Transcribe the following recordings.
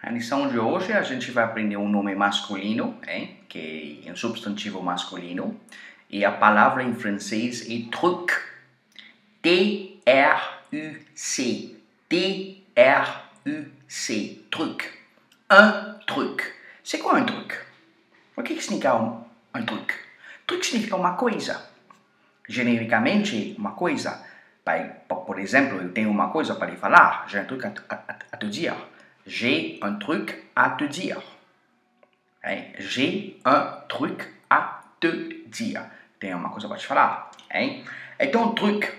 A lição de hoje a gente vai aprender um nome masculino, hein? que é um substantivo masculino, e a palavra em francês é truc. T-R-U-C. T-R-U-C. Truc. Un truc. C'est quoi un truc? O que, significa um, um truc? Truc significa uma coisa. Genericamente, uma coisa. Por exemplo, eu tenho uma coisa para lhe falar. J'ai un truc à, à, à te dire. J'ai un truc à te dire. Hein? J'ai un truc à te dire. Tenho uma coisa para te falar. Hein? Então, truc.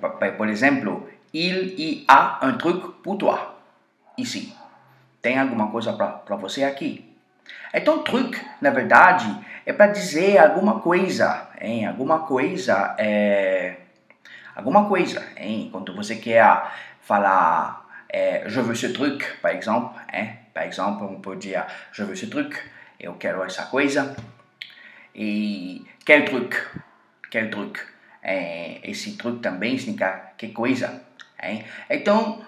Por exemplo, il y a un truc pour toi. Ici. Tem alguma coisa para você aqui. Então, truc, na verdade, é para dizer alguma coisa. Hein? Alguma coisa é. Alguma coisa. Hein? Quando você quer falar é, je veux ce truc, par exemple. Hein? Par exemple, on peut dire je veux ce truc, eu quero essa coisa. E quel truc? Quel truc? Esse truc também significa que coisa. Hein? Então,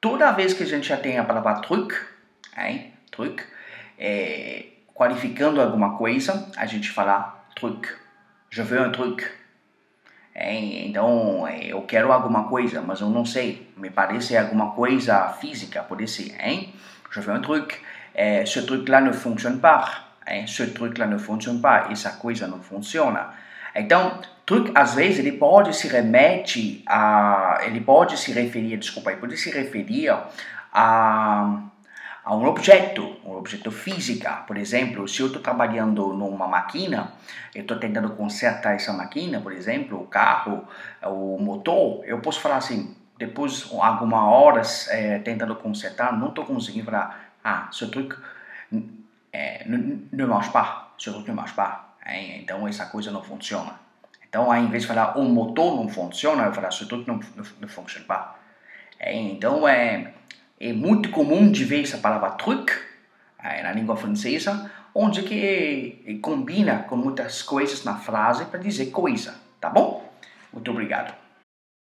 toda vez que a gente já tem a palavra truc, hein? truc, é, qualificando alguma coisa, a gente fala truc. Je veux un truc. Então, eu quero alguma coisa, mas eu não sei. Me parece alguma coisa física, pode ser. Hein? Je veux un truc. É, ce truc-là ne fonctionne pas. Hein? Ce truc-là ne fonctionne pas. Essa coisa não funciona. Então, truc, às vezes, ele pode se remete a... Ele pode se referir, desculpa, ele pode se referir a a um objeto, um objeto físico. Por exemplo, se eu estou trabalhando numa máquina, eu estou tentando consertar essa máquina, por exemplo, o carro, o motor, eu posso falar assim, depois algumas horas é, tentando consertar, não estou conseguindo falar, ah, ce truc é, ne marche pas, ce truc ne marche pas. É, então essa coisa não funciona. Então, ao invés de falar o motor não funciona, eu falar ce truc não, não, não funciona. É, então, é, é muito comum de ver essa palavra truc é, na língua francesa, onde que combina com muitas coisas na frase para dizer coisa, tá bom? Muito obrigado.